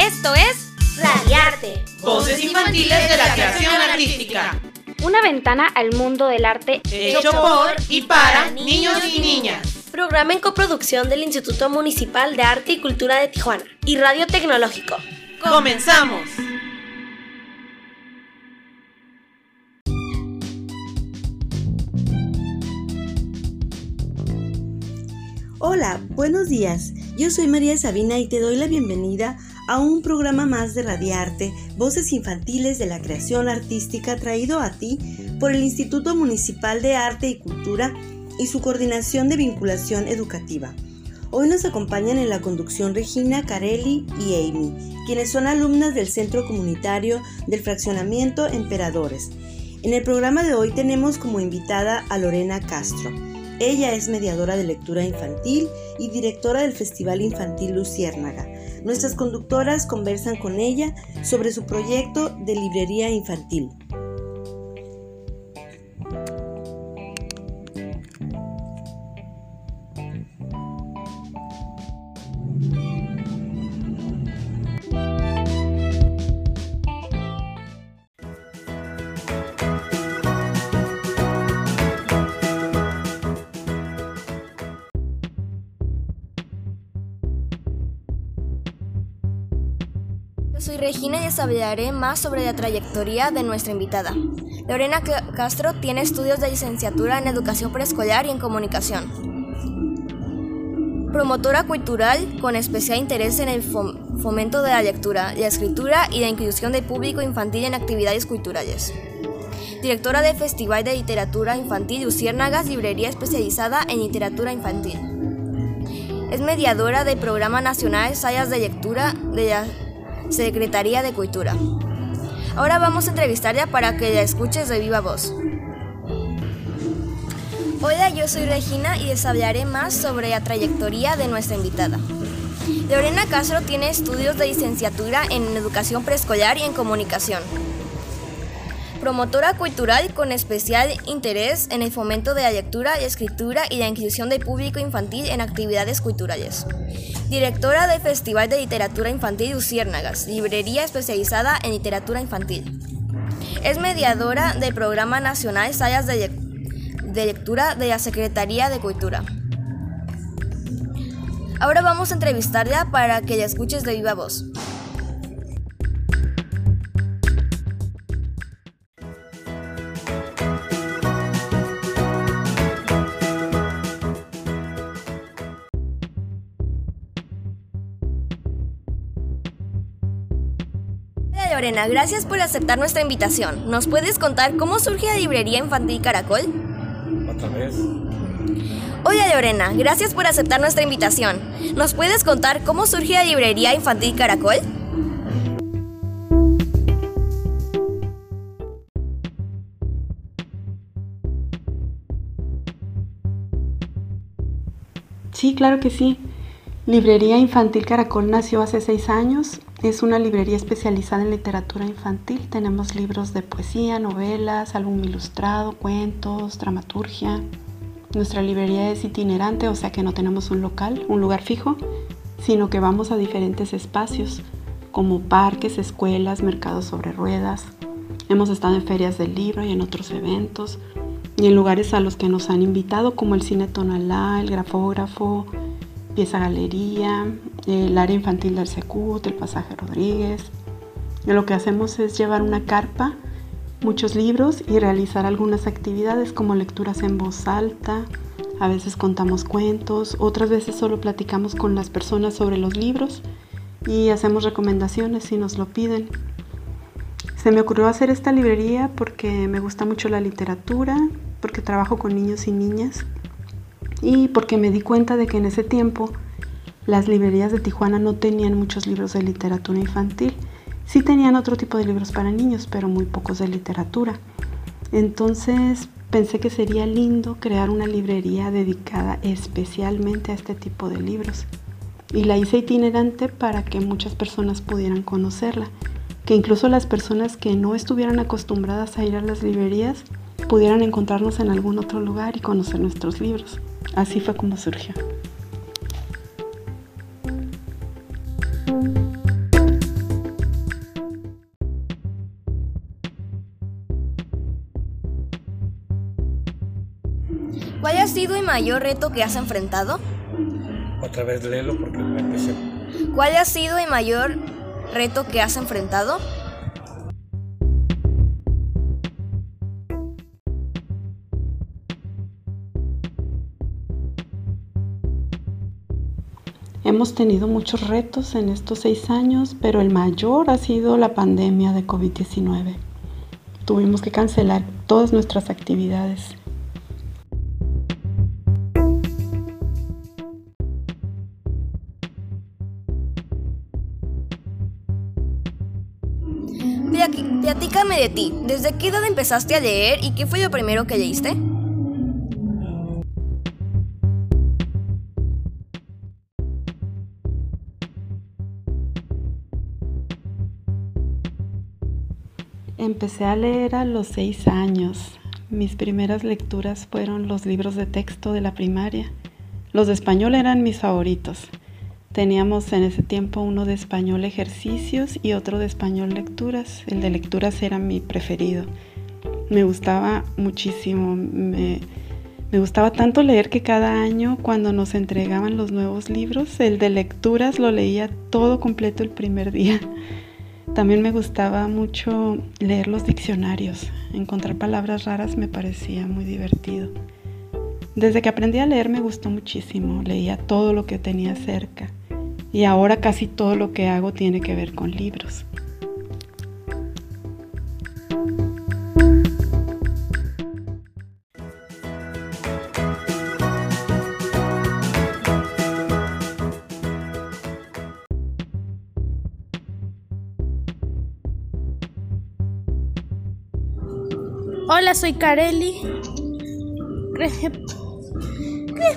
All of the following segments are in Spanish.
Esto es Radiarte. Voces infantiles de la creación artística. Una ventana al mundo del arte hecho por y para niños y niñas. Programa en coproducción del Instituto Municipal de Arte y Cultura de Tijuana y Radio Tecnológico. ¡Comenzamos! Hola, buenos días. Yo soy María Sabina y te doy la bienvenida a un programa más de Radiarte, Voces Infantiles de la Creación Artística traído a ti por el Instituto Municipal de Arte y Cultura y su Coordinación de Vinculación Educativa. Hoy nos acompañan en la conducción Regina, Carelli y Amy, quienes son alumnas del Centro Comunitario del Fraccionamiento Emperadores. En el programa de hoy tenemos como invitada a Lorena Castro. Ella es mediadora de lectura infantil y directora del Festival Infantil Luciérnaga. Nuestras conductoras conversan con ella sobre su proyecto de librería infantil. Regina les hablaré más sobre la trayectoria de nuestra invitada. Lorena Castro tiene estudios de licenciatura en educación preescolar y en comunicación. Promotora cultural con especial interés en el fomento de la lectura, la escritura y la inclusión del público infantil en actividades culturales. Directora del Festival de Literatura Infantil Luciérnagas, librería especializada en literatura infantil. Es mediadora del Programa Nacional Sayas de Lectura de la Secretaría de Cultura. Ahora vamos a entrevistarla para que la escuches de viva voz. Hola, yo soy Regina y les hablaré más sobre la trayectoria de nuestra invitada. Lorena Castro tiene estudios de licenciatura en educación preescolar y en comunicación. Promotora cultural con especial interés en el fomento de la lectura, la escritura y la inclusión del público infantil en actividades culturales. Directora del Festival de Literatura Infantil Luciérnagas, librería especializada en literatura infantil. Es mediadora del Programa Nacional Sayas de, de Lectura de la Secretaría de Cultura. Ahora vamos a entrevistarla para que la escuches de viva voz. Lorena, gracias por aceptar nuestra invitación. ¿Nos puedes contar cómo surge la librería infantil Caracol? Otra vez. Hola Lorena, gracias por aceptar nuestra invitación. ¿Nos puedes contar cómo surge la librería infantil Caracol? Sí, claro que sí. Librería Infantil Caracol nació hace seis años. Es una librería especializada en literatura infantil. Tenemos libros de poesía, novelas, álbum ilustrado, cuentos, dramaturgia. Nuestra librería es itinerante, o sea que no tenemos un local, un lugar fijo, sino que vamos a diferentes espacios, como parques, escuelas, mercados sobre ruedas. Hemos estado en ferias del libro y en otros eventos, y en lugares a los que nos han invitado, como el Cine Tonalá, el Grafógrafo, Pieza Galería, el área infantil del Secut, el Pasaje Rodríguez. Lo que hacemos es llevar una carpa, muchos libros y realizar algunas actividades como lecturas en voz alta. A veces contamos cuentos, otras veces solo platicamos con las personas sobre los libros y hacemos recomendaciones si nos lo piden. Se me ocurrió hacer esta librería porque me gusta mucho la literatura, porque trabajo con niños y niñas y porque me di cuenta de que en ese tiempo las librerías de Tijuana no tenían muchos libros de literatura infantil. Sí tenían otro tipo de libros para niños, pero muy pocos de literatura. Entonces pensé que sería lindo crear una librería dedicada especialmente a este tipo de libros. Y la hice itinerante para que muchas personas pudieran conocerla, que incluso las personas que no estuvieran acostumbradas a ir a las librerías pudieran encontrarnos en algún otro lugar y conocer nuestros libros. Así fue como surgió. ¿Cuál ha sido el mayor reto que has enfrentado? Otra vez léelo porque me empecé. ¿Cuál ha sido el mayor reto que has enfrentado? Hemos tenido muchos retos en estos seis años, pero el mayor ha sido la pandemia de COVID-19. Tuvimos que cancelar todas nuestras actividades. Platícame de ti. ¿Desde qué edad empezaste a leer y qué fue lo primero que leíste? Empecé a leer a los seis años. Mis primeras lecturas fueron los libros de texto de la primaria. Los de español eran mis favoritos. Teníamos en ese tiempo uno de español ejercicios y otro de español lecturas. El de lecturas era mi preferido. Me gustaba muchísimo. Me, gustaba tanto leer que cada año cuando nos entregaban los nuevos libros, el de lecturas lo leía todo completo el primer día. También me gustaba mucho leer los diccionarios. Encontrar palabras raras me parecía muy divertido. Desde que aprendí a leer me gustó muchísimo. Leía todo lo que tenía cerca y ahora casi todo lo que hago tiene que ver con libros. Hola, soy Kareli. Gracias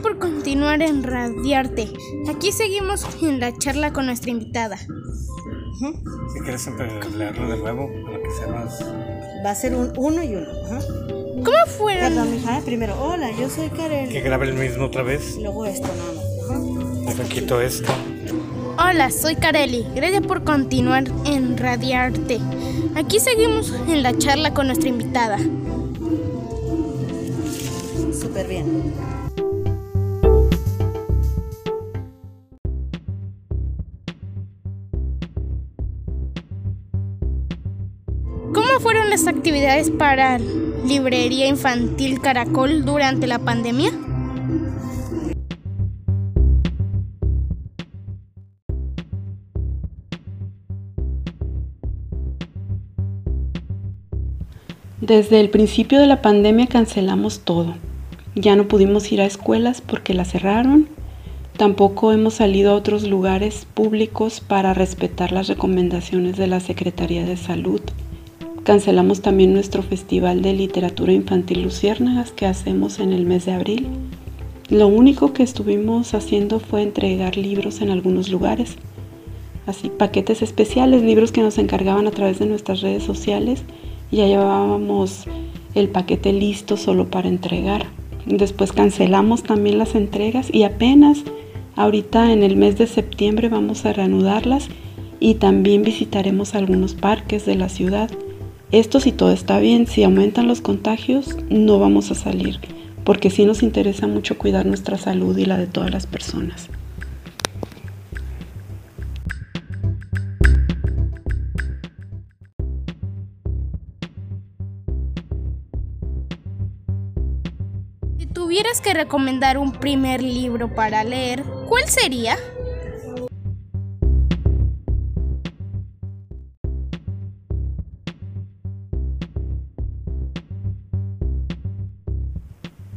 por continuar en Radiarte. Aquí seguimos en la charla con nuestra invitada. Si quieres leerlo de nuevo, para que sea más... Va a ser un uno y uno. ¿Cómo fueron? Perdón, mija, primero, hola, yo soy Kareli. Que grabe el mismo otra vez. Y luego esto nada más. Quito esto. Hola, soy Kareli. Gracias por continuar en Radiarte. Aquí seguimos en la charla con nuestra invitada. Súper bien. ¿Cómo fueron las actividades para Librería Infantil Caracol durante la pandemia? Desde el principio de la pandemia cancelamos todo. Ya no pudimos ir a escuelas porque las cerraron. Tampoco hemos salido a otros lugares públicos para respetar las recomendaciones de la Secretaría de Salud. Cancelamos también nuestro Festival de Literatura Infantil Luciérnagas que hacemos en el mes de abril. Lo único que estuvimos haciendo fue entregar libros en algunos lugares, así paquetes especiales, libros que nos encargaban a través de nuestras redes sociales ya llevábamos el paquete listo solo para entregar. Después cancelamos también las entregas y apenas ahorita en el mes de septiembre vamos a reanudarlas y también visitaremos algunos parques de la ciudad. Esto si todo está bien, si aumentan los contagios no vamos a salir, porque sí nos interesa mucho cuidar nuestra salud y la de todas las personas. Tuvieras que recomendar un primer libro para leer, ¿cuál sería?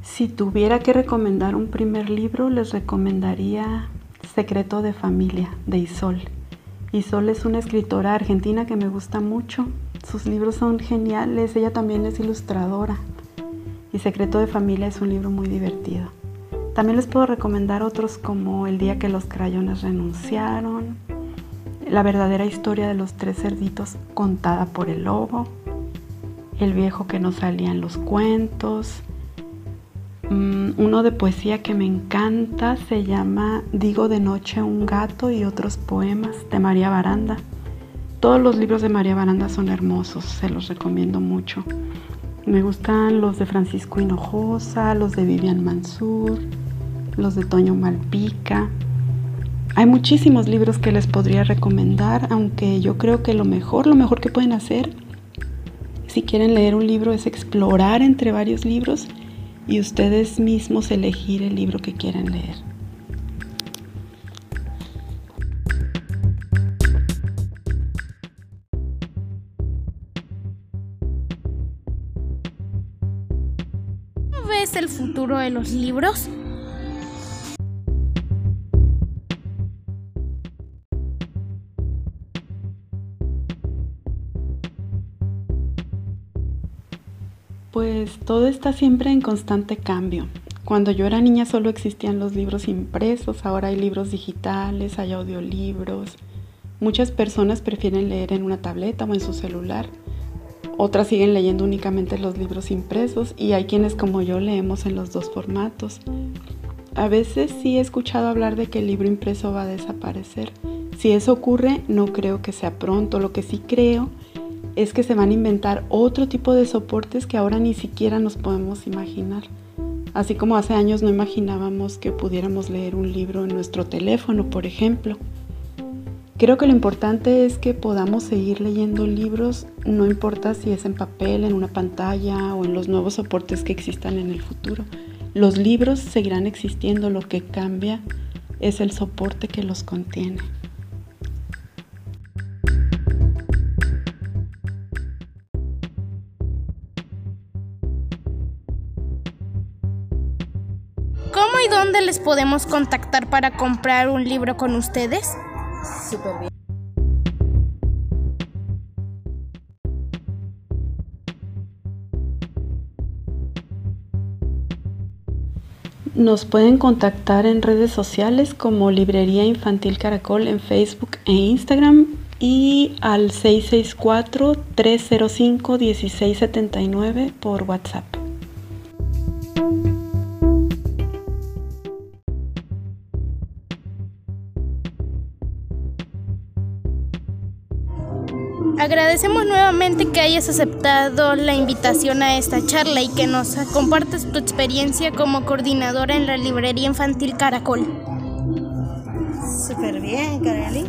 Si tuviera que recomendar un primer libro, les recomendaría Secreto de Familia de Isol. Isol es una escritora argentina que me gusta mucho. Sus libros son geniales, ella también es ilustradora. Y Secreto de Familia es un libro muy divertido. También les puedo recomendar otros como El día que los crayones renunciaron, La verdadera historia de los tres cerditos contada por el lobo, El viejo que no salía en los cuentos, uno de poesía que me encanta se llama Digo de noche un gato y otros poemas de María Baranda. Todos los libros de María Baranda son hermosos, se los recomiendo mucho. Me gustan los de Francisco Hinojosa, los de Vivian Mansur, los de Toño Malpica. Hay muchísimos libros que les podría recomendar, aunque yo creo que lo mejor, lo mejor que pueden hacer, si quieren leer un libro, es explorar entre varios libros y ustedes mismos elegir el libro que quieren leer. ¿Cómo ves el futuro de los libros? Pues todo está siempre en constante cambio. Cuando yo era niña solo existían los libros impresos, ahora hay libros digitales, hay audiolibros. Muchas personas prefieren leer en una tableta o en su celular. Otras siguen leyendo únicamente los libros impresos y hay quienes como yo leemos en los dos formatos. A veces sí he escuchado hablar de que el libro impreso va a desaparecer. Si eso ocurre, no creo que sea pronto. Lo que sí creo es que se van a inventar otro tipo de soportes que ahora ni siquiera nos podemos imaginar. Así como hace años no imaginábamos que pudiéramos leer un libro en nuestro teléfono, por ejemplo. Creo que lo importante es que podamos seguir leyendo libros, no importa si es en papel, en una pantalla o en los nuevos soportes que existan en el futuro. Los libros seguirán existiendo, lo que cambia es el soporte que los contiene. ¿Cómo y dónde les podemos contactar para comprar un libro con ustedes? Súper bien. Nos pueden contactar en redes sociales como Librería Infantil Caracol en Facebook e Instagram y al 664-305-1679 por WhatsApp. Agradecemos nuevamente que hayas aceptado la invitación a esta charla y que nos compartas tu experiencia como coordinadora en la librería infantil Caracol. Súper bien, Kareli.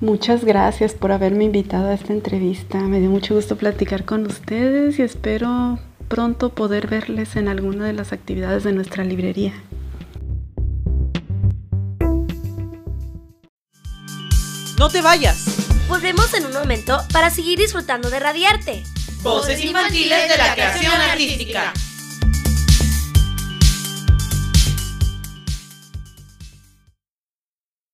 Muchas gracias por haberme invitado a esta entrevista. Me dio mucho gusto platicar con ustedes y espero pronto poder verles en alguna de las actividades de nuestra librería. No te vayas. Volvemos en un momento para seguir disfrutando de Radiarte. Voces infantiles de la creación artística.